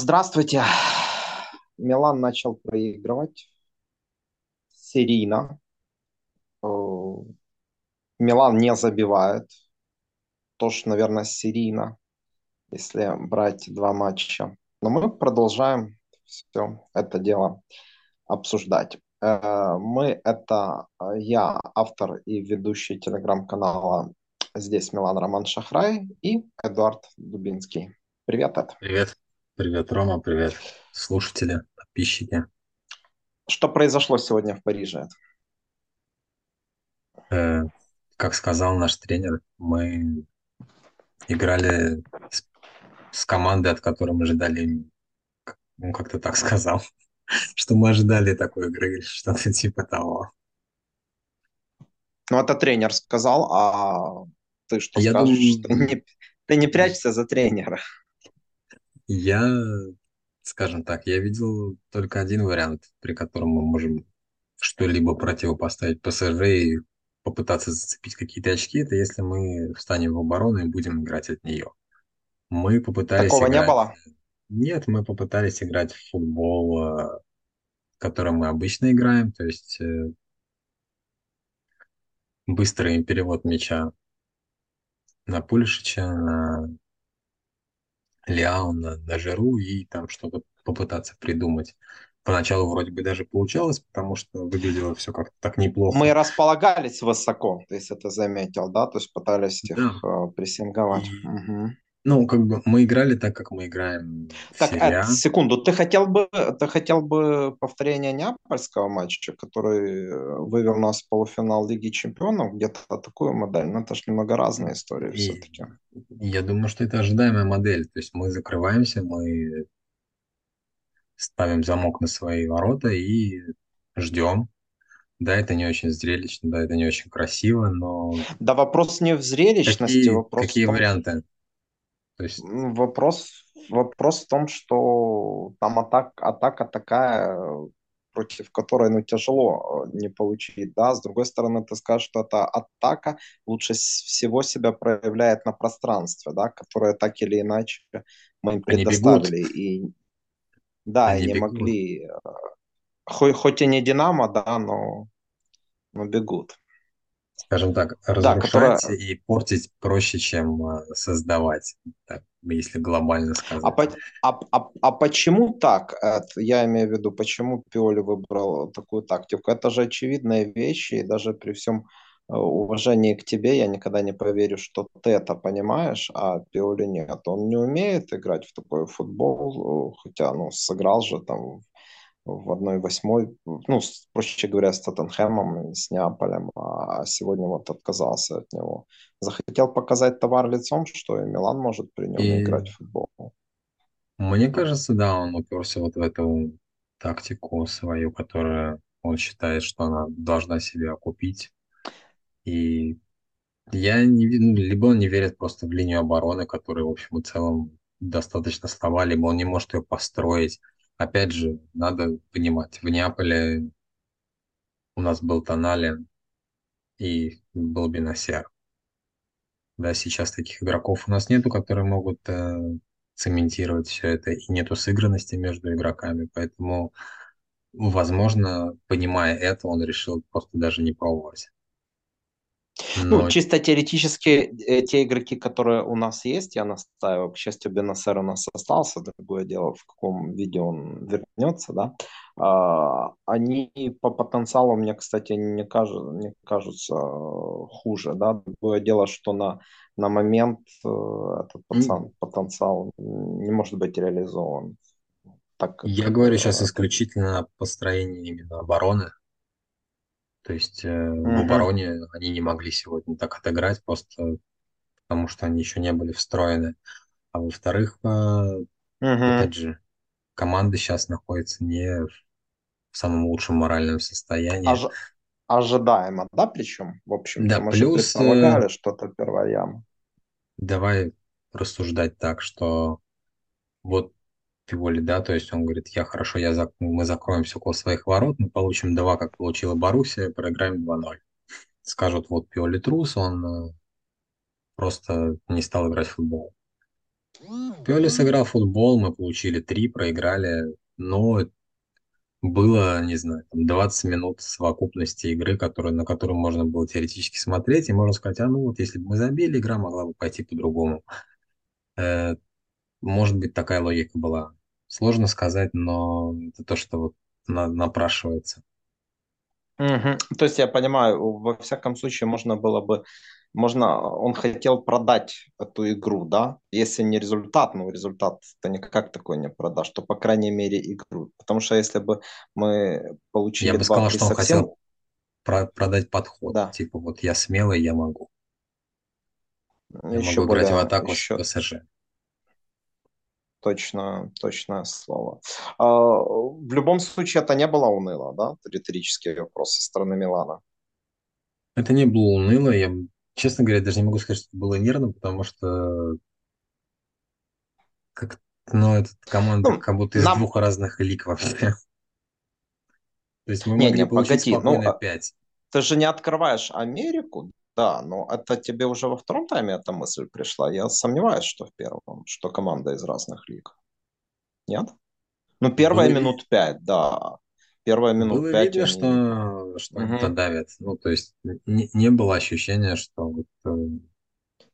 Здравствуйте. Милан начал проигрывать серийно. Э, Милан не забивает. Тоже, наверное, серийно, если брать два матча. Но мы продолжаем все это дело обсуждать. Э, Мы это я, автор и ведущий телеграм-канала «Здесь Милан Роман Шахрай» и Эдуард Дубинский. Привет, Эд. Привет, привет, Рома, привет, слушатели, подписчики. Что произошло сегодня в Париже? Э, как сказал наш тренер, мы играли с, с командой, от которой мы ожидали, ну, как-то так сказал, что мы ожидали такой игры, что-то типа того. Ну, это тренер сказал, а ты что Я скажешь? Ты думаю, не, ты не прячься за тренера. Я, скажем так, я видел только один вариант, при котором мы можем что-либо противопоставить ПСЖ и попытаться зацепить какие-то очки, это если мы встанем в оборону и будем играть от нее. Мы попытались Такого не играть... было? Нет, мы попытались играть в футбол, э, которым мы обычно играем, то есть э, быстрый перевод мяча на Пулишича, на Лиау, на, Жиру и там что-то попытаться придумать. Поначалу вроде бы даже получалось, потому что выглядело все как-то так Мы неплохо. располагались высоко, есть это заметил, да? То есть пытались Да, их э, прессинговать. и Мгм. Ну, как бы мы играли так, как мы играем в Так, Эд, А. секунду, ты хотел бы, ты хотел бы повторение неапольского матча, который э, вывел нас в полуфинал Лиги Чемпионов, где-то такую модель? Но это же немного разные истории все-таки. я думаю, что это ожидаемая модель. То есть мы закрываемся, мы ставим замок на свои ворота и ждем. Да, это не очень зрелищно, да, это не очень красиво, но Да вопрос не в зрелищности, какие, вопрос в какие том, варианты? То есть Вопрос, вопрос в том, что там атак, атака такая, против которой ну, тяжело э, не получить. Да? С другой стороны, ты скажешь, что эта атака лучше всего себя проявляет на пространстве, да, которое так или иначе мы им предоставили. И да, и они не бегут. могли, э, хоть, хоть и не Динамо, да, но, но бегут. Скажем так, Да, которая разрушать и портить проще, чем э, создавать, так, если глобально А, сказать. по- а, а, а почему так? Эд? Я имею в виду, почему Пиоли выбрал такую тактику? Это же очевидные вещи, и даже при всем э, уважении к тебе я никогда не поверю, что ты это понимаешь, а Пиоли нет. Он не умеет играть в такой футбол, э, хотя, ну, сыграл же там в одной восьмой, ну, с- проще говоря, с Тоттенхэмом, с Неаполем, а сегодня вот отказался от него. Захотел показать товар лицом, что и Милан может при нем И играть в футбол. мне кажется, да, он уперся вот в эту тактику свою, которая он считает, что она должна себя окупить. И Я не ну, либо он не верит просто в линию обороны, которая, в общем и целом, достаточно слаба, либо он не может ее построить. Опять же, надо понимать, в Неаполе у нас был Тоналин и был Бенасер. Да, сейчас таких игроков у нас нету, которые могут э, цементировать все это, и нету сыгранности между игроками, поэтому, возможно, понимая это, он решил просто даже не пробовать. Ну, Но чисто теоретически, э, те игроки, которые у нас есть, я настаиваю, к счастью, Бенасер у нас остался, другое дело, в каком виде он вернется, да, А, они по потенциалу мне, кстати, не, кажут, не кажутся э, хуже, да, другое дело, что на, на момент э, этот пацан, потенциал не может быть реализован, так как я говорю сейчас исключительно о построении именно обороны, То есть э, в Мгм, обороне они не могли сегодня так отыграть, просто потому что они еще не были встроены. А во-вторых, э, мгм. опять же, команда сейчас находится не в самом лучшем моральном состоянии. Ож- ожидаемо, да, причем, в общем-то, Да, мы же плюс э, предполагали, что это первая яма. давай рассуждать так, что вот Пиволи, да, то есть он говорит, я хорошо, я зак- мы закроемся около своих ворот, мы получим два, как получила Боруссия, проиграем два ноль. Скажут, вот Пиоли трус, он э, просто не стал играть в футбол. Пиоли сыграл в футбол, мы получили три, проиграли, но было, не знаю, там 20 минут совокупности игры, которые, на которую можно было теоретически смотреть, и можно сказать, а ну вот если бы мы забили, игра могла бы пойти по-другому. Э, может быть, такая логика была. Сложно сказать, но это то, что вот на, напрашивается. Мгм. То есть я понимаю, во всяком случае можно было бы, можно, он хотел продать эту игру, да? Если не результат, ну результат ты никак такой не продашь, то по крайней мере игру. Потому что если бы мы Я получили бы сказал, 2-3 что он совсем, хотел про- продать подход. да, Типа вот я смелый, я могу. Я еще могу играть в более, атаку с еще ПСЖ. Точно, точное слово. А, в любом случае это не было уныло, да? Риторический вопрос со стороны Милана. Это не было уныло. Я, честно говоря, даже не могу сказать, что это было нервно, потому что как, ну, это команда Ну, как будто из нам, двух разных лиг вообще. То есть мы могли не-не, получить погоди, ну, спокойно а 5. Ты же не открываешь Америку, да, но это тебе уже во втором тайме эта мысль пришла. Я сомневаюсь, что в первом, что команда из разных лиг. Нет? Ну, Было, первые ви- минут пять, да. Первые минут было пять видно, они... что, что они Мгм. додавят. Ну, то есть не, не было ощущения, что вот, э,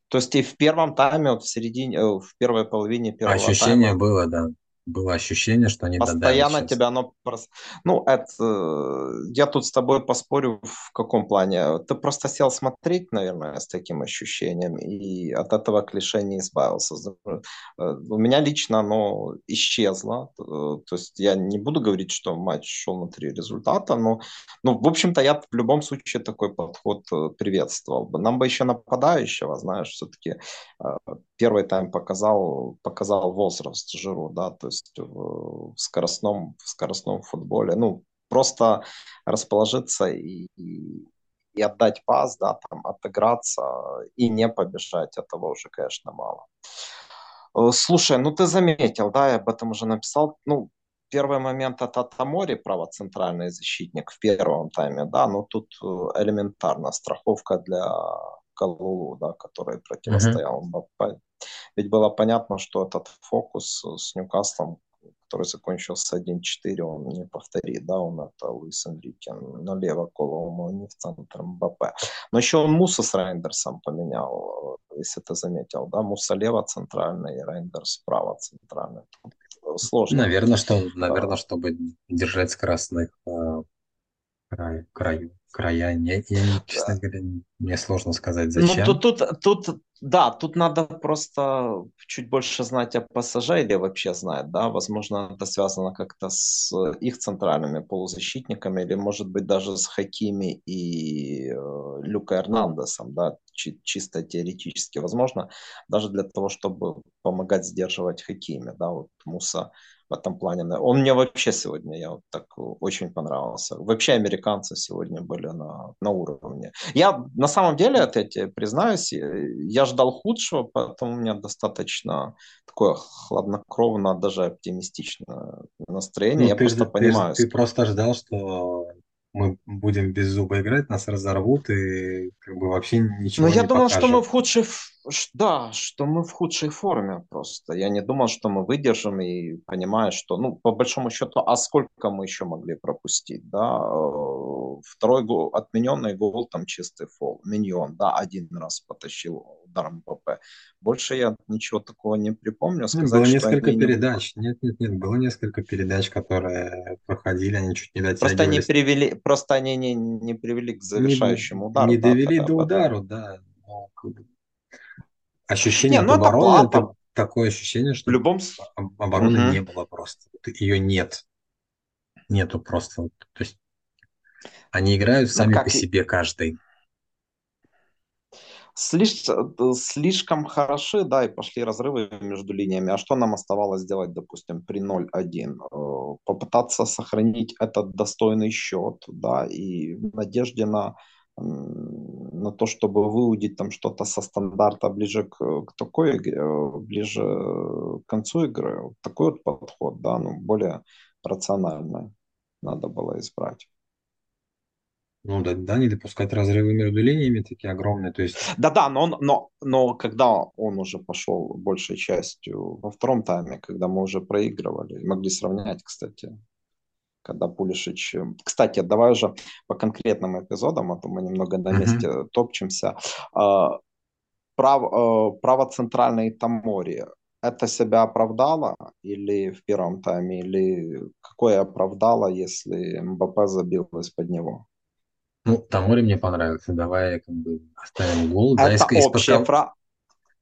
То есть и в первом тайме, вот в середине, э, в первой половине первого ощущение тайма было, да. Было ощущение, что они Постоянно тебя оно... прос- Ну, это... э, Я тут с тобой поспорю в каком плане. Ты просто сел смотреть, наверное, с таким ощущением, и от этого клише не избавился. Э, У меня лично оно исчезло. Э, То есть я не буду говорить, что матч шел на три результата, но, ну, в общем-то, я в любом случае такой подход приветствовал бы. Нам бы еще нападающего, знаешь, все-таки первый тайм показал, показал возраст Жиру, да, то есть в скоростном, в скоростном футболе. Ну, просто расположиться и, и, и отдать пас, да, там, отыграться и не побежать, этого уже, конечно, мало. Э, Слушай, ну ты заметил, да, я об этом уже написал, ну, Первый момент это Тамори, право центральный защитник в первом тайме, да, но тут э, элементарно страховка для Калулу, да, который противостоял Мбаппе. Ведь было понятно, что этот фокус с Ньюкаслом, который закончился 1-4, он не повторит, да, он это Луис Энрике налево Колому, не в центр Мбаппе. Но еще он Муса с Рейндерсом поменял, если ты заметил, да, Муса лево центральный, Рейндерс справа центральный. Тут сложно. Наверное, что, наверное, чтобы держать скоростных э, край, краю, края. Я, я, честно говоря, мне сложно сказать, Ну, зачем. тут, тут, тут, да, тут надо просто чуть больше знать о ПСЖ или вообще знать, да, возможно, это связано как-то с их центральными полузащитниками или, может быть, даже с Хакими и э, Люка Эрнандесом, да, чи- чисто теоретически, возможно, даже для того, чтобы помогать сдерживать Хакими, да, вот Муса в этом плане. Он мне вообще сегодня, я вот так очень понравился. Вообще американцы сегодня были на, на уровне. Я на самом деле, это я тебе признаюсь, я ждал худшего, поэтому у меня достаточно такое хладнокровно, даже оптимистичное настроение. Ну, Я ты, просто ты, понимаю, ты просто ждал, что мы будем без зуба играть, нас разорвут и как бы вообще Но ничего я не думал, что мы покажем. в худшей, да, что мы в худшей форме просто. Я не думал, что мы выдержим и понимаю, что, ну, по большому счету, а сколько мы еще могли пропустить, да? Второй гол, отмененный гол, там чистый фол. Миньон, да, один раз потащил ударом ПП. Больше я ничего такого не припомню. Ну, Сказать, было несколько они не... передач. Нет, нет, нет, было несколько передач, которые проходили, они чуть не Просто не дотягивались. привели, просто они не, не привели к Не, завершающему удару, не да, довели до удару, да. но ощущение Не, ну это обороны, это плата. такое ощущение, В что любом... с- об- обороны не Мгм. было просто. Ее нет. Нету просто. То есть они играют Ну сами по как, себе каждый. Слишком, слишком хороши, да, и пошли разрывы между линиями. А что нам оставалось сделать, допустим, при 0-1? Э, Попытаться сохранить этот достойный счет, да, и в надежде на, на то, чтобы выудить там что-то со стандарта ближе к, к такой игре, э, ближе к концу игры. Вот такой вот подход, да, ну, более рациональный надо было избрать. Ну да, да, не допускать разрывы между линиями такие огромные. То есть Да-да, но, он, но, но когда он уже пошел большей частью во втором тайме, когда мы уже проигрывали, могли сравнять, кстати, когда Пулишич... Кстати, давай уже по конкретным эпизодам, а то мы немного на месте топчемся. А, Прав, э, право центральной Тамори, это себя оправдало или в первом тайме, или какое оправдало, если МБП забил из-под него? Ну, Тамори мне понравился. Давай как бы оставим гол. Да, из- Это из-под общая кого, фраза.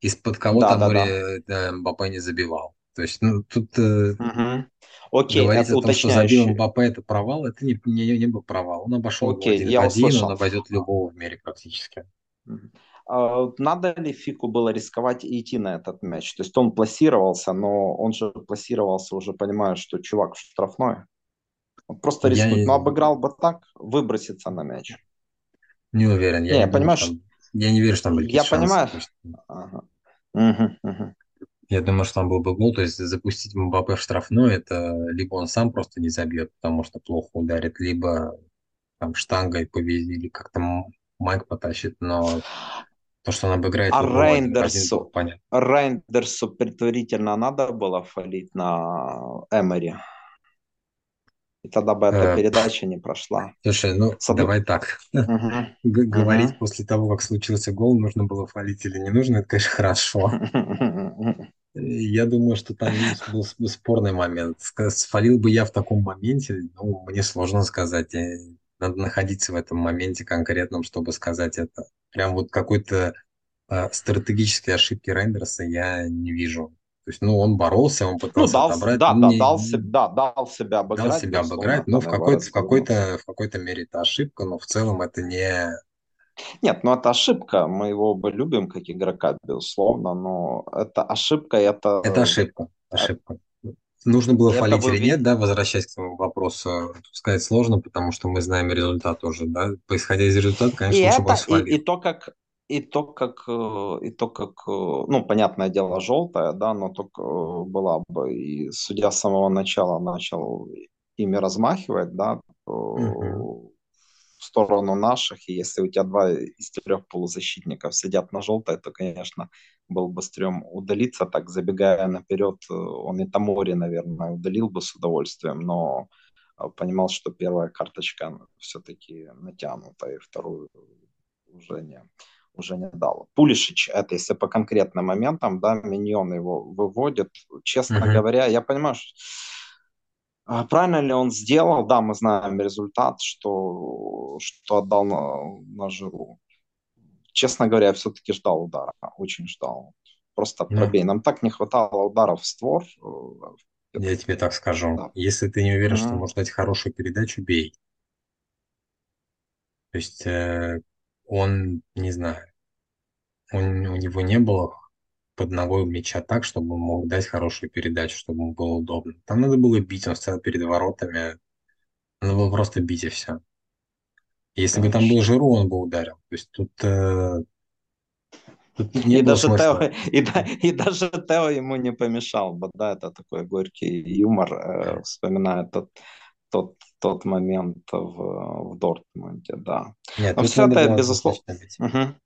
из-под кого Да, да, Тамори да. э, Мбаппе не забивал. То есть, ну, тут Мгм. Окей, говорить это о том, что забил. Мбаппе это провал, это не, не, не был провал. Он обошел его Окей, один я один, он обойдет любого в мире практически. А Надо ли Фику было рисковать и идти на этот мяч? То есть он пласировался, но он же пласировался уже, понимая, что чувак в штрафной. Он просто Я рискнуть. Но обыграл бы так, выброситься на мяч. не уверен, я Не, не думаю, что понимаешь, там, я не верю, что там были я шансы. понимаю. То есть, Ага. Мгм, мгм. я думаю, что там был бы гол, то есть запустить Мбаппе в штрафной, это либо он сам просто не забьет, потому что плохо ударит, либо там штангой повезли, или как-то Майк потащит, но то, что он обыграет А Рейндерсу, понятно. Рейндерсу предварительно надо было фалить на Эмери. И тогда бы эта Э, передача не прошла. слушай, ну С одной- давай так. Г- Говорить мгм. после того, как случился гол, нужно было фалить или не нужно, это, конечно, хорошо. Я думаю, что там, был спорный момент. Свалил бы я в таком моменте, ну, мне сложно сказать. Э, Надо находиться в этом моменте конкретном, чтобы сказать это. Прям вот какой-то э, стратегической ошибки Рейндерса я не вижу. То есть, ну, он боролся, он Ну, пытался дал, с- отобрать, да, ну, да, не, дал, се- да, дал себя дал обыграть, себя безусловно, обыграть, но там в какой-то, в какой-то, в какой-то мере это ошибка, но в целом это не... Нет, ну это ошибка, мы его оба любим как игрока, безусловно, но это ошибка, это, Это ошибка, ошибка. Нужно было это фалить вы или нет, да, возвращаясь к твоему вопросу, сказать сложно, потому что мы знаем результат уже, да. Исходя из результата, И конечно, лучше бы он это, и, и свалил. то, как, и то, как, э, и то, как, э, ну, понятное дело, желтая, да, но только э, была бы, и судья с самого начала начал ими размахивать, да, в сторону наших, и если у тебя два из трех полузащитников сидят на желтой, то, конечно, был бы стрём удалиться, так забегая наперед, он и Тамори, наверное, удалил бы с удовольствием, но понимал, что первая карточка все-таки натянута, и вторую уже не, уже не дал. Пулишич, это если по конкретным моментам, да, Миньон его выводит. Честно Мгм. говоря, я понимаю, что а правильно ли он сделал? Да, мы знаем результат, что, что отдал на, на Жиру. Честно говоря, я все-таки ждал удара, очень ждал. Просто Ну, пробей. Нам так не хватало ударов в створ. э, я тебе так скажу. Да. Если ты не уверен, что Мгм. можешь дать хорошую передачу, бей. То есть э, он, не знаю, он, у него не было под ногой мяча так, чтобы он мог дать хорошую передачу, чтобы ему было удобно. Там надо было бить, он стоял перед воротами, надо было просто бить и все. Если бы там был Конечно. Жиру, он бы ударил. То есть тут, э, тут не И было даже Тео, смысла. и, да- и даже Тео ему не помешал бы, да, это такой горький юмор, э, вспоминая тот, тот, тот момент в, в Дортмунде, да. Нет, Но все это, безусловно... Мгм.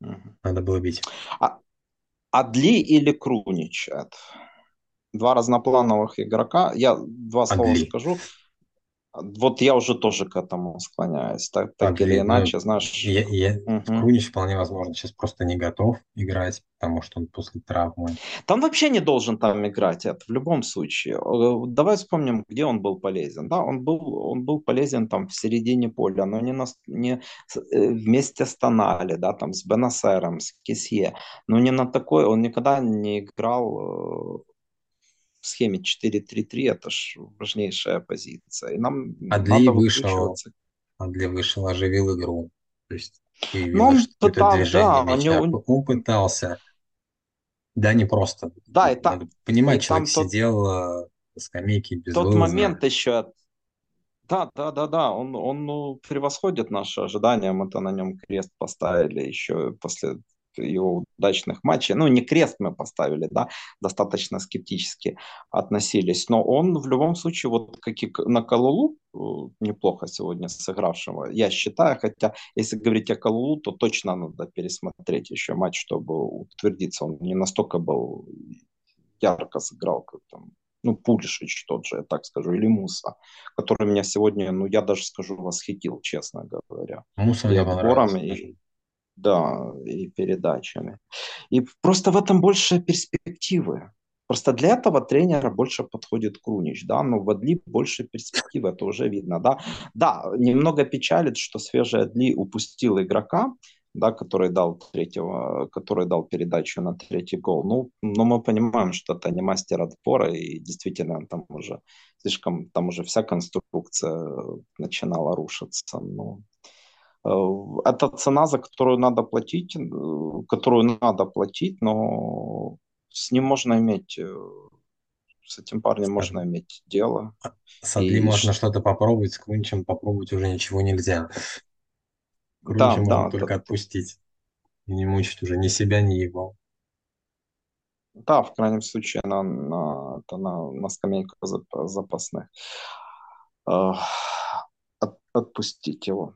Мгм. Надо было бить. А, Адли или Крунич? Это два разноплановых игрока. Я два слова Адли. скажу. Вот я уже тоже к этому склоняюсь. Так, так Адли. или Ну, иначе, знаешь. я, я, Мгм. Крунич вполне возможно сейчас просто не готов играть, потому что он после травмы. Там вообще не должен там играть, это в любом случае. Э, Давай вспомним, где он был полезен. Да, он был, он был полезен там в середине поля, но не, на, не э, вместе с Тонали, да, там с Бенасером, с Кисье. Но не на такой, он никогда не играл э, в схеме 4-3-3, это ж важнейшая позиция. И нам Адли надо вышел. Адли вышел, оживил игру. То есть появилось он что- какое-то пытал, движение да, мяча. него, Он пытался. Да, не просто. да, и, Тут та- Надо и понимать, человек там тот, сидел э, на скамейке тот безвылазно. момент еще Да, да, да, да, он, он ну, превосходит наши ожидания. Мы-то на нем крест поставили еще после его удачных матчей. Ну, не крест мы поставили, да, достаточно скептически относились. Но он в любом случае, вот как и на Калулу, э, неплохо сегодня сыгравшего, я считаю, хотя если говорить о Калулу, то точно надо пересмотреть еще матч, чтобы утвердиться. Он не настолько был ярко сыграл, как там ну, Пулишич тот же, я так скажу, или Муса, который меня сегодня, ну, я даже скажу, восхитил, честно говоря. Муса мне отбором, и, да, и передачами. И просто в этом больше перспективы. Просто для этого тренера больше подходит Крунич, да, но в Адли больше перспективы, это уже видно, да. Да, немного печалит, что свежий Адли упустил игрока, да, который дал третьего, который дал передачу на третий гол. Ну, но мы понимаем, что это не мастер отпора, и действительно там уже слишком, там уже вся конструкция начинала рушиться. Ну, это цена, за которую надо платить, э, которую надо платить, но с ним можно иметь, э, с этим парнем Скажем, можно иметь дело. С Адли и... можно что-то попробовать, с Кунчем попробовать уже ничего нельзя. Круче да, можно да, только да. отпустить. И не мучить уже ни себя, ни его. Да, в крайнем случае на, на, на, на скамейку запасных. От, отпустить его.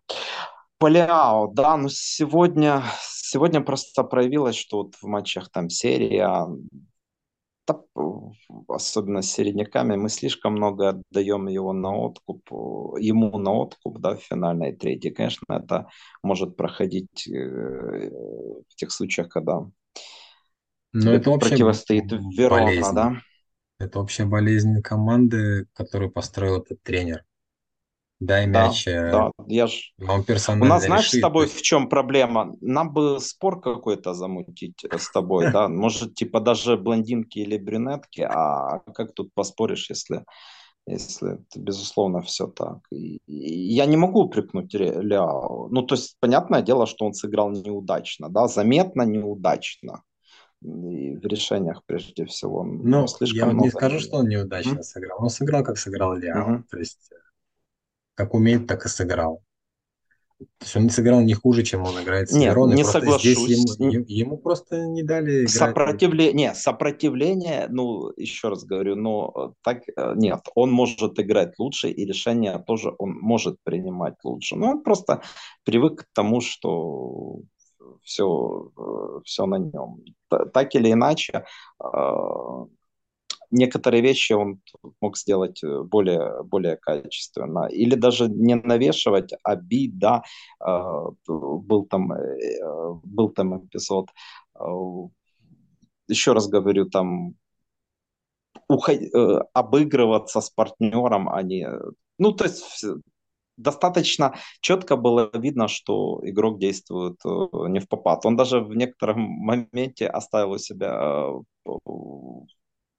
Поляо, да, ну сегодня, сегодня просто проявилось, что вот в матчах там серия, да, особенно с середняками, мы слишком много отдаем его на откуп, ему на откуп, да, в финальной трети. Конечно, это может проходить э, в тех случаях, когда Но это противостоит Верона, да. Это общая болезнь команды, которую построил этот тренер. Дай мяч. Да, да, я ж... Он персонально У нас, знаешь, решит. с тобой в чем проблема? Нам бы спор какой-то замутить с тобой, да? Может, типа даже блондинки или брюнетки, а как тут поспоришь, если, если это, безусловно, все так. И, и я не могу упрекнуть Ляо. Ну, то есть, понятное дело, что он сыграл неудачно, да, заметно неудачно и в решениях прежде всего. Ну, я вот не скажу, что он неудачно mm-hmm. сыграл. Он сыграл, как сыграл Ляо. Mm-hmm. То есть как умеет, так и сыграл. То есть он не сыграл не хуже, чем он играет с Нет, Вероной. не соглашусь. Здесь ему, ему просто не дали играть. Сопротивление, сопротивление, ну, еще раз говорю, но э, так э, нет, он может играть лучше, и решение тоже он может принимать лучше. Но он просто привык к тому, что все, э, все на нем. Так или иначе, некоторые вещи он мог сделать э, более, более качественно. Или даже не навешивать, а да. А, был там, э, был там эпизод, а, еще раз говорю, там уход... Э, обыгрываться с партнером, а не... Ну, то есть достаточно четко было видно, что игрок действует не в попад. Он даже в некотором моменте оставил у себя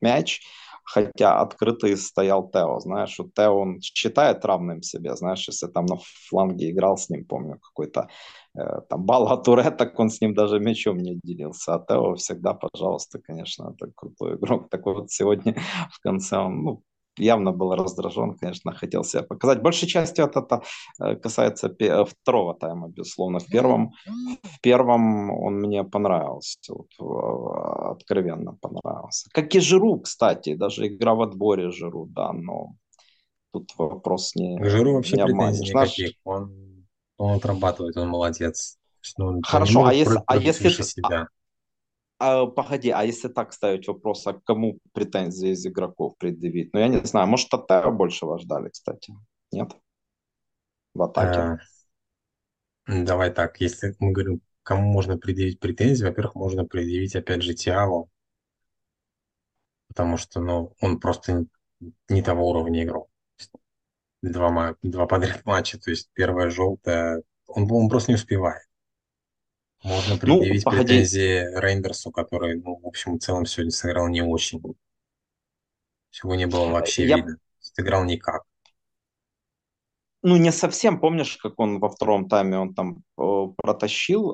мяч, хотя открытый стоял Тео, знаешь, вот Тео он считает равным себе, знаешь, если там на фланге играл с ним, помню, какой-то э, там Бала Туре, так он с ним даже мячом не делился, а Тео всегда, пожалуйста, конечно, это крутой игрок, такой вот сегодня в конце он, ну, явно был раздражен, конечно, хотел себя показать. Большей частью это, это касается э, второго тайма, безусловно. В первом, в первом он мне понравился, вот, э, откровенно понравился. Как и Жиру, кстати, даже игра в отборе Жиру, да, но тут вопрос не Жиру вообще не претензий никаких, он, он отрабатывает, он молодец. Ну, Хорошо, а если, а если, себя. А, погоди, а если так ставить вопрос, а кому претензии из игроков предъявить? Ну, я не знаю, может, больше вас ждали, кстати? Нет? В атаке? А, давай так, если мы говорим, кому можно предъявить претензии, во-первых, можно предъявить, опять же, Тиаву, потому что, ну, он просто не того уровня игрок. Два, два подряд матча, то есть первая желтая, он, он просто не успевает. Можно ну, предъявить ну, претензии Рейндерсу, который, ну, в общем и целом сегодня сыграл не очень. Всего не было вообще Я... видно. Сыграл никак. Ну, не совсем, помнишь, как он во втором тайме, он там э, протащил,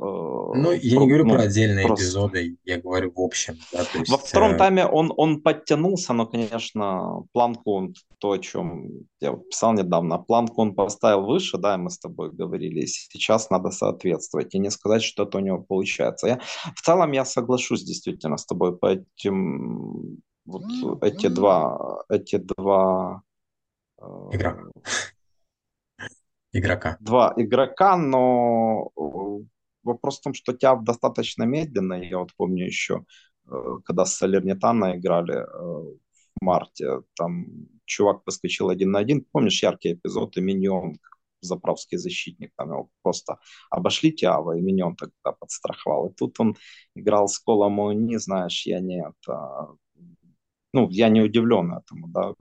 Ну, э, я не про- говорю про ну, отдельные просто эпизоды, я говорю в общем, да, то Во есть, втором э, тайме он, он подтянулся, но, конечно, планку, он, то, о чем я писал недавно, планку он поставил выше, да, мы с тобой говорили, сейчас надо соответствовать, и не сказать, что это у него получается. Я, в целом я соглашусь действительно с тобой по этим, вот эти два, эти два, э, игра, игрока. два игрока, но э, вопрос в том, что Тяв достаточно медленно. Я вот помню еще, э, когда с Салернитана играли э, в марте, там чувак выскочил один на один. Помнишь яркий эпизод, и Миньон, заправский защитник, там его просто обошли Тиава, и Миньон тогда подстраховал. И тут он играл с Колом не знаешь, я не это... Ну, я не удивлен этому, да,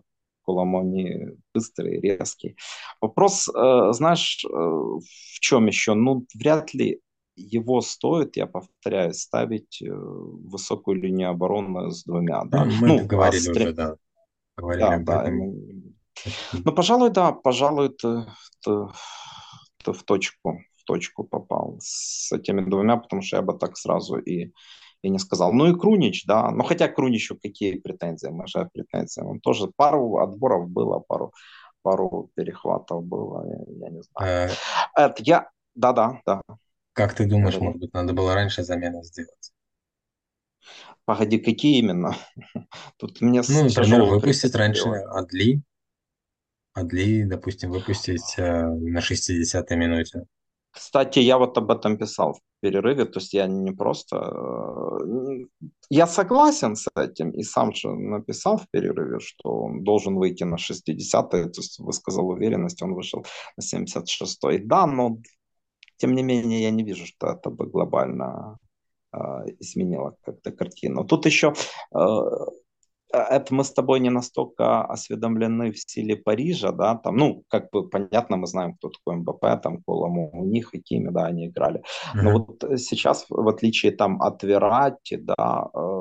Коломони быстрый, резкий. Вопрос, э, знаешь, э, в чем еще? Ну, вряд ли его стоит, я повторяю, ставить э, высокую линию обороны с двумя. Да? Ну, мы ну, а говорили с уже, тре- да, говорили да, да. этом. Ну, пожалуй, да, пожалуй, ты, ты- ты в точку, в точку попал с этими двумя, потому что я бы так сразу и, и не сказал. Ну и Крунич, да. Ну хотя Круничу какие претензии, мы же претензии. Он тоже пару отборов было, пару, пару перехватов было, я, я не знаю. Э, Это я, да-да, да. Как ты думаешь, Говори. может быть, надо было раньше замену сделать? Погоди, какие именно? Тут мне Ну, например, выпустить раньше. Адли, Адли, допустим, выпустить э, на 60-й минуте. Кстати, я вот об этом писал в перерыве, то есть я не просто... э, Я согласен с этим, и сам же написал в перерыве, что он должен выйти на 60-й, то есть высказал уверенность, он вышел на 76-й. Да, но тем не менее я не вижу, что это бы глобально э, изменило как-то картину. Тут еще э, это мы с тобой не настолько осведомлены в стиле Парижа, да, там, ну, как бы понятно, мы знаем, кто такой МБП, там, Колому, у них, Хакими, да, они играли. Но Мгм. вот сейчас, в отличие там от Верати, да, э,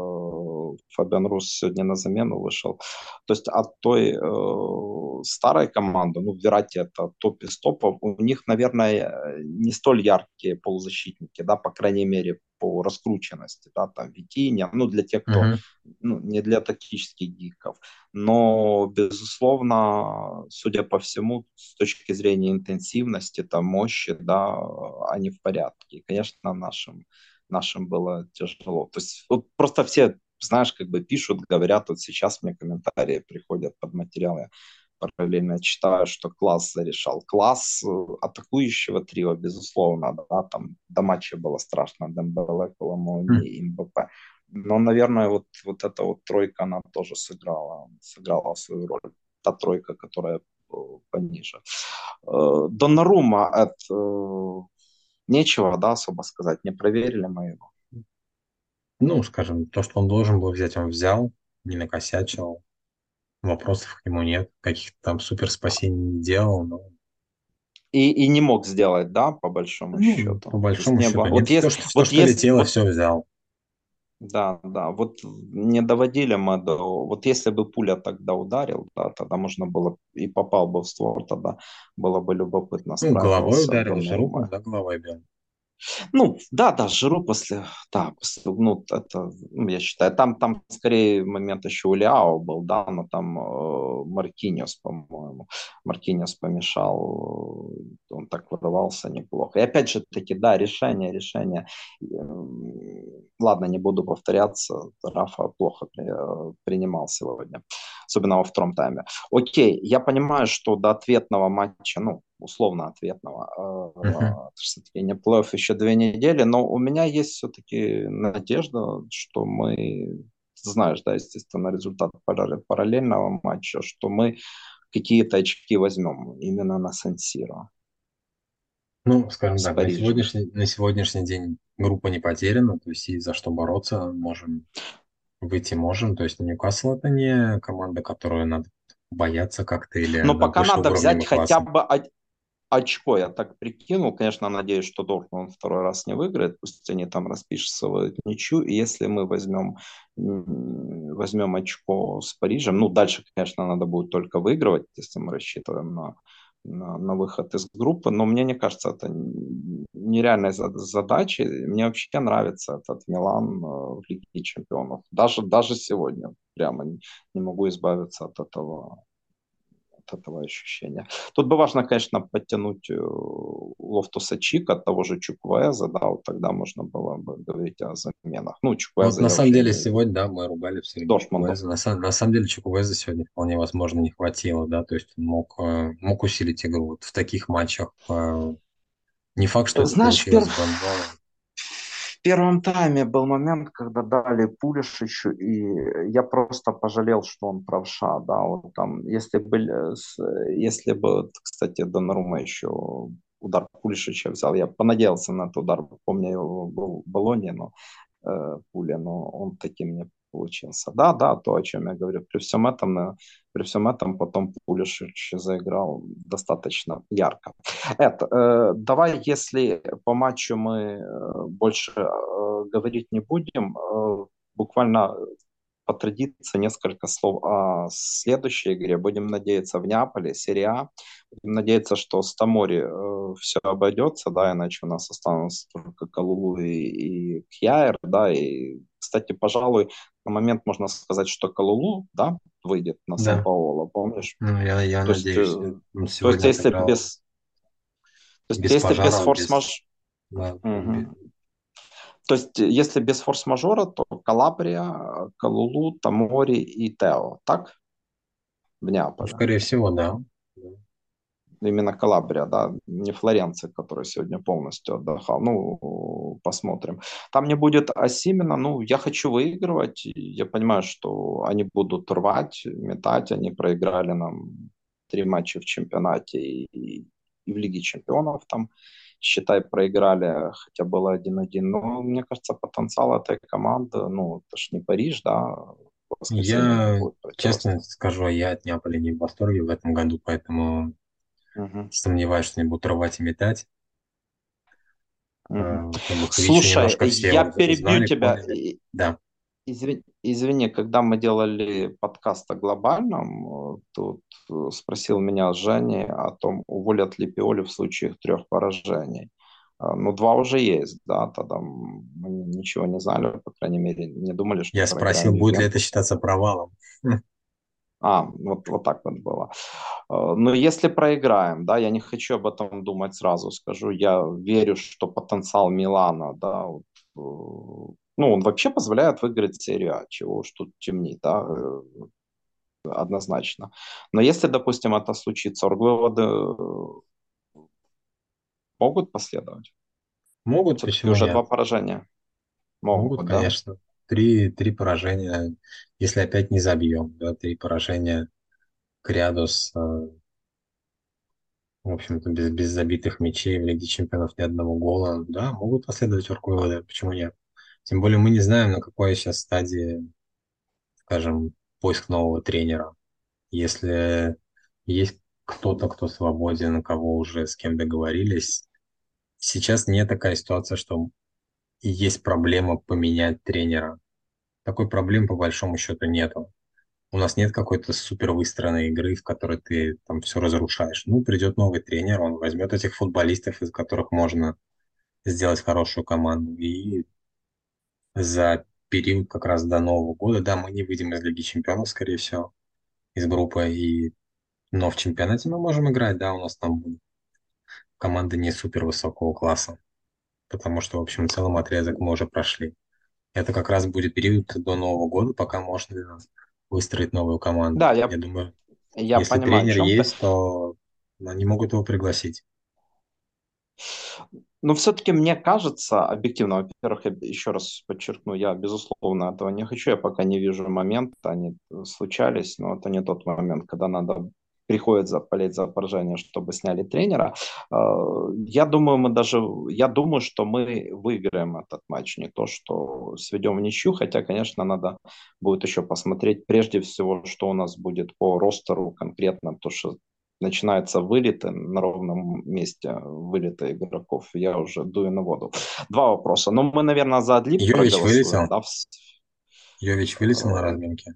Фабиан Рус сегодня на замену вышел, то есть от той э, старой команды, ну, Верати это топ из топов, у них, наверное, не столь яркие полузащитники, да, по крайней мере, по раскрученности, да, там Витиня, ну, для тех, кто Мгм. ну, не для тактических гиков. Но, безусловно, судя по всему, с точки зрения интенсивности, там, мощи, да, они в порядке. И, конечно, нашим, нашим было тяжело. То есть вот просто все, знаешь, как бы пишут, говорят, вот сейчас мне комментарии приходят под материалы, параллельно читаю, что класс зарешал. Класс э, атакующего трио, безусловно, да, там до матча было страшно, Дембеле, Коломони и МБП. Но, наверное, вот, вот эта вот тройка, она тоже сыграла, сыграла свою роль. Та тройка, которая э, пониже. Э, Доннарума, это э, нечего, да, особо сказать. Не проверили мы его. Ну, скажем, то, что он должен был взять, он взял, не накосячил. Вопросов к нему нет. Каких-то там супер спасений не делал, но И, и не мог сделать, да, по большому ну, счету. по большому счету нет. Вот Все, есть, что, все, вот что есть, летело, вот все взял. Да, да, вот не доводили мы до... Вот если бы пуля тогда ударил, да, тогда можно было и попал бы в створ, тогда было бы любопытно, Ну, головой ударил, Жиру, Доннарума. да, головой бил. Ну, да, да, Жиру после, да, после, ну, это, ну, я считаю, там, там скорее момент еще у Ляо был, да, но там э, Маркиньос, по-моему, Маркиньос помешал, э, он так вырывался неплохо. И опять же таки, да, решение, решение. Ладно, не буду повторяться, Рафа плохо при- э, принимал сегодня, особенно во втором тайме. Окей, я понимаю, что до ответного матча, ну, условно ответного, э, Мгм. все-таки не плей еще две недели, но у меня есть все-таки надежда, что мы, знаешь, да, естественно, результат параллель- параллельного матча, что мы какие-то очки возьмем именно на Сан-Сиро Ну, скажем так, на сегодняшний, на сегодняшний день группа не потеряна, то есть есть за что бороться, можем выйти можем. То есть Ньюкасл это не команда, которую надо бояться как-то или Но она пока надо и взять хотя бы очко, я так прикинул. Конечно, надеюсь, что Дортмунд второй раз не выиграет, пусть они там распишутся в ничью. И если мы возьмем, возьмем очко с Парижем, ну, дальше, конечно, надо будет только выигрывать, если мы рассчитываем на на, на выход из группы, но мне не кажется это нереальной задачей. Мне вообще нравится этот Милан в Лиге Чемпионов. Даже, даже сегодня прямо не могу избавиться от этого этого ощущения. Тут бы важно, конечно, подтянуть э, Лофтуса Чика, того же Чуквеза, да, вот тогда можно было бы говорить о заменах. Ну, Чуквеза... Вот на самом деле сегодня, да, мы ругали все Чуквеза. На, на самом деле Чуквеза сегодня вполне возможно не хватило, да, то есть он мог, э, мог усилить игру вот в таких матчах. Э, не факт, что Знаешь, это получилось перв в первом тайме был момент, когда дали Пулишичу, и я просто пожалел, что он правша, да, вот там, если бы, если бы, кстати, Донарума еще удар Пулишича взял, я понадеялся на этот удар, помню, его был в Болоне, но э, пуля, но он таким не получился. Да, да, то, о чем я говорю. При всем этом, при всем этом потом Пулишич заиграл достаточно ярко. Это, э, давай, если по матчу мы э, больше э, говорить не будем, э, буквально по традиции несколько слов о следующей игре. Будем надеяться в Неаполе, серия Будем надеяться, что с Тамори э, все обойдется, да, иначе у нас останутся только Калулу и, и Кьяер, да, и, кстати, пожалуй, на момент можно сказать, что Калулу, да, выйдет на да. Сан-Паоло, помнишь? Ну, я, я то надеюсь. Есть, то есть, если без... То есть, без если пожара, без форс-маж... Без... Да, угу. То есть, если без форс-мажора, то Калабрия, Калулу, Тамори и Тео, так? В Неаполе. Скорее всего, да. Именно Калабрия, да, не Флоренция, который сегодня полностью отдыхал. Ну, посмотрим. Там не будет Асимина. Ну, я хочу выигрывать. Я понимаю, что они будут рвать, метать. Они проиграли нам три матча в чемпионате и, и в Лиге чемпионов там считай, проиграли, хотя было 1-1. Но мне кажется, потенциал этой команды, ну, это ж не Париж, да. Я, честно скажу, я от Неаполя не в восторге в этом году, поэтому угу. сомневаюсь, что они будут рвать и метать. Угу. Слушай, я перебью знали, тебя. Поняли. Да. Извини, извини, когда мы делали подкаст о глобальном, э, тут э, спросил меня Женя о том, уволят ли Пиоли в случае трех поражений. А, ну, два уже есть, да, тогда мы ничего не знали, по крайней мере, не думали, что... Я спросил, будет ли это считаться провалом. А, вот, вот так вот было. А, но если проиграем, да, я не хочу об этом думать сразу, скажу, я верю, что потенциал Милана, да, вот, э, ну, он вообще позволяет выиграть серию А, чего уж тут темнить, да, э, однозначно. Но если, допустим, это случится, выводы э, могут последовать? Могут, почему Уже нет? два поражения. Могут, могут да? конечно. Три, три поражения, если опять не забьем, да, три поражения к ряду с, э, в общем-то, без, без забитых мячей в Лиге Чемпионов ни одного гола, да, могут последовать выводы, почему нет? Тем более мы не знаем, на какой сейчас стадии, скажем, поиск нового тренера. Если есть кто-то, кто свободен, кого уже с кем договорились, сейчас не такая ситуация, что есть проблема поменять тренера. Такой проблемы по большому счету нету. У нас нет какой-то супер выстроенной игры, в которой ты там все разрушаешь. Ну, придет новый тренер, он возьмет этих футболистов, из которых можно сделать хорошую команду, и за период как раз до Нового года. Да, мы не выйдем из Лиги Чемпионов, скорее всего, из группы, и... но в чемпионате мы можем играть, да, у нас там команда не супер высокого класса, потому что, в общем, целым отрезок мы уже прошли. Это как раз будет период до Нового года, пока можно выстроить новую команду. Да, я, я думаю, я если понимаю, тренер есть, то они могут его пригласить. Но все-таки мне кажется, объективно, во-первых, я еще раз подчеркну, я, безусловно, этого не хочу, я пока не вижу момента, они случались, но это не тот момент, когда надо приходится болеть за поражение, чтобы сняли тренера. А, я думаю, мы даже, я думаю, что мы выиграем этот матч, не то, что сведем в ничью, хотя, конечно, надо будет еще посмотреть прежде всего, что у нас будет по ростеру конкретно, то, что начинаются вылеты на ровном месте, вылеты игроков, я уже дую на воду. Два вопроса. Ну, мы, наверное, за Адлип Йович вылетел? Да? Йович вылетел на разминке?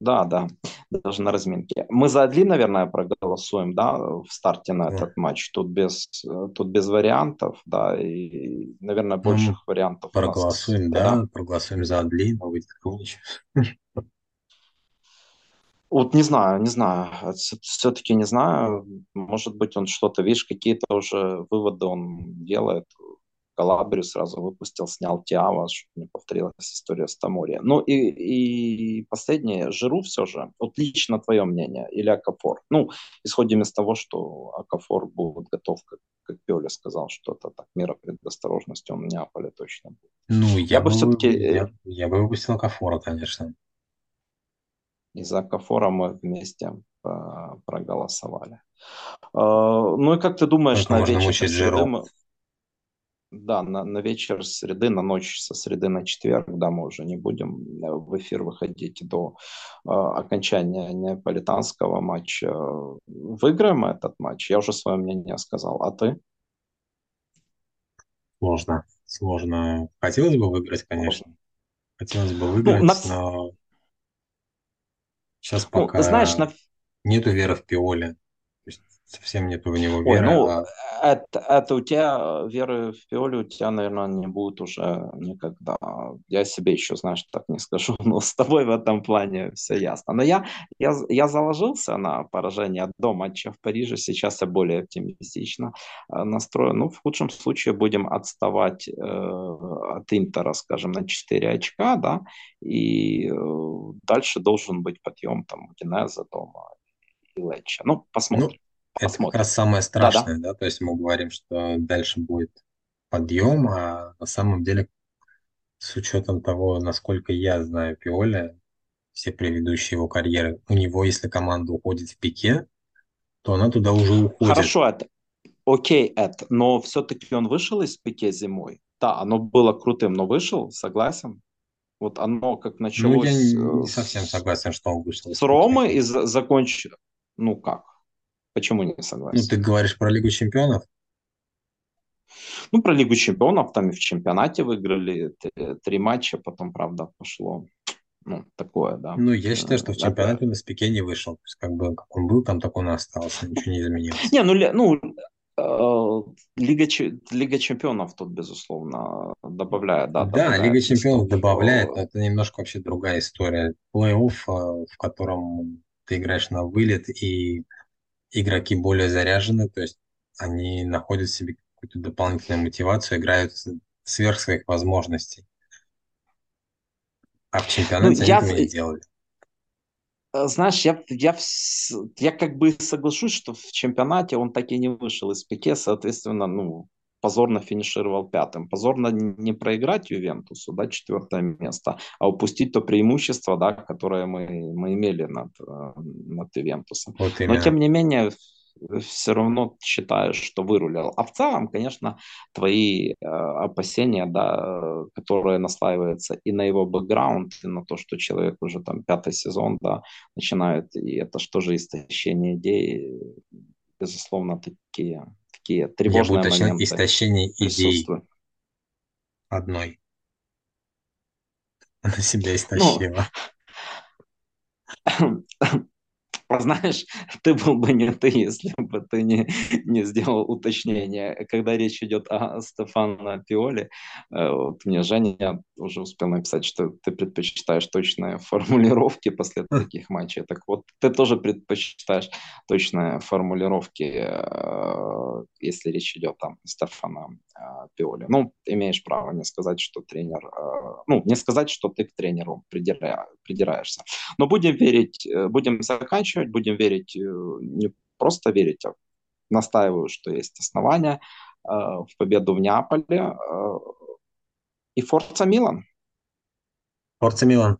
Да, да, даже на разминке. Мы за Адли, наверное, проголосуем, да, в старте на этот матч. Тут без, тут без вариантов, да, и, наверное, Ну, больших мы вариантов у нас. проголосуем, Да. да, проголосуем за Адли, но выйдет. Вот не знаю, не знаю, все-таки не знаю. Может быть, он что-то, видишь, какие-то уже выводы он делает. Калабрию сразу выпустил, снял Тиава, чтобы не повторилась история с Тамори. Ну и, и последнее, Жиру все же. Вот лично твое мнение или Акафор? Ну, исходим из того, что Акафор будет готов, как, как Пиоли сказал, что это так, мера предосторожности, он в Неаполе точно будет. Ну, я, Я бы бы, все-таки я, я бы выпустил Акафора, конечно. Из-за Акафора мы вместе э, проголосовали. Э, Ну и как ты думаешь, Только на вечер среды мы... Да, на, на вечер среды, на ночь со среды на четверг, да, мы уже не будем э, в эфир выходить до э, окончания неаполитанского матча. Выиграем этот матч? Я уже свое мнение сказал. А ты? Сложно, сложно. Хотелось бы выиграть, конечно. Хотелось бы Ну, выиграть, на... но сейчас ну, пока знаешь, на нету веры в Пиоли. Совсем нету в него Ой, веры, ну, а это, это у тебя веры в Пиоли у тебя, наверное, не будет уже никогда. Я себе еще, знаешь, так не скажу, но с тобой в этом плане все ясно. Но я, я, я заложился на поражение до матча в Париже, сейчас я более оптимистично э, настроен. Ну, в худшем случае будем отставать э, от Интера, скажем, на 4 очка, да, и э, дальше должен быть подъем там Удинеза дома и Леча. Ну, ну, посмотрим. это как раз самое страшное, да, то есть мы говорим, что дальше будет подъем, а на самом деле, с учетом того, насколько я знаю Пиоли, все предыдущие его карьеры, у него, если команда уходит в пике, то она туда уже уходит. Хорошо, это окей, это, но все-таки он вышел из пике зимой. Да, оно было крутым, но вышел, согласен. Вот оно как Ну, я началось не э, не совсем согласен, что он вышел с. Ромы и за- закончил. Ну как? Почему не Ну, согласен? ты говоришь про Лигу чемпионов? Ну, про Лигу чемпионов там и в чемпионате выиграли три матча, потом, правда, пошло, ну, такое, да. Ну, я считаю, что в Э, чемпионате он из пике не вышел. То есть, как бы, как он был, там так он и остался, ничего не изменилось. Не, ну, ну э, Лига, Лига чемпионов тут, безусловно, добавляет, да, Да, Лига чемпионов добавляет, Э, но это немножко вообще другая история. Плей-офф, э, в котором ты играешь на вылет, и игроки более заряжены, то есть они находят в себе какую-то дополнительную мотивацию, играют сверх своих возможностей. А в Ну, чемпионате они я, этого не делали. э, знаешь, я, я, я как бы соглашусь, что в чемпионате он так и не вышел из пике, соответственно, ну, позорно финишировал пятым. Позорно не проиграть Ювентусу, да, четвертое место, а упустить то преимущество, да, которое мы, мы имели над, э, над Ювентусом. Вот Но тем не менее, все равно считаю, что вырулил. А в целом, конечно, твои э, опасения, да, которые наслаиваются и на его бэкграунд, и на то, что человек уже там пятый сезон, да, начинает, и это что же истощение идей, безусловно, такие, такие Я тревожные уточнил моменты истощение идей одной. Она себя Ну, истощила. Знаешь, ты был бы не ты, если бы ты не, не сделал уточнение. Когда речь идет о Стефано Пиоли, э, вот мне Женя уже успел написать, что ты предпочитаешь точные формулировки после таких матчей. Так вот, ты тоже предпочитаешь точные формулировки, э, если речь идет там о Стефано Пиоли. Ну, имеешь право не сказать, что тренер... э, Ну, не сказать, что ты к тренеру придира- придираешься. Но будем верить, э, будем заканчивать, будем верить, э, не просто верить, а настаиваю, что есть основания э, в победу в Неаполе. И Форца Милан. Форца Милан.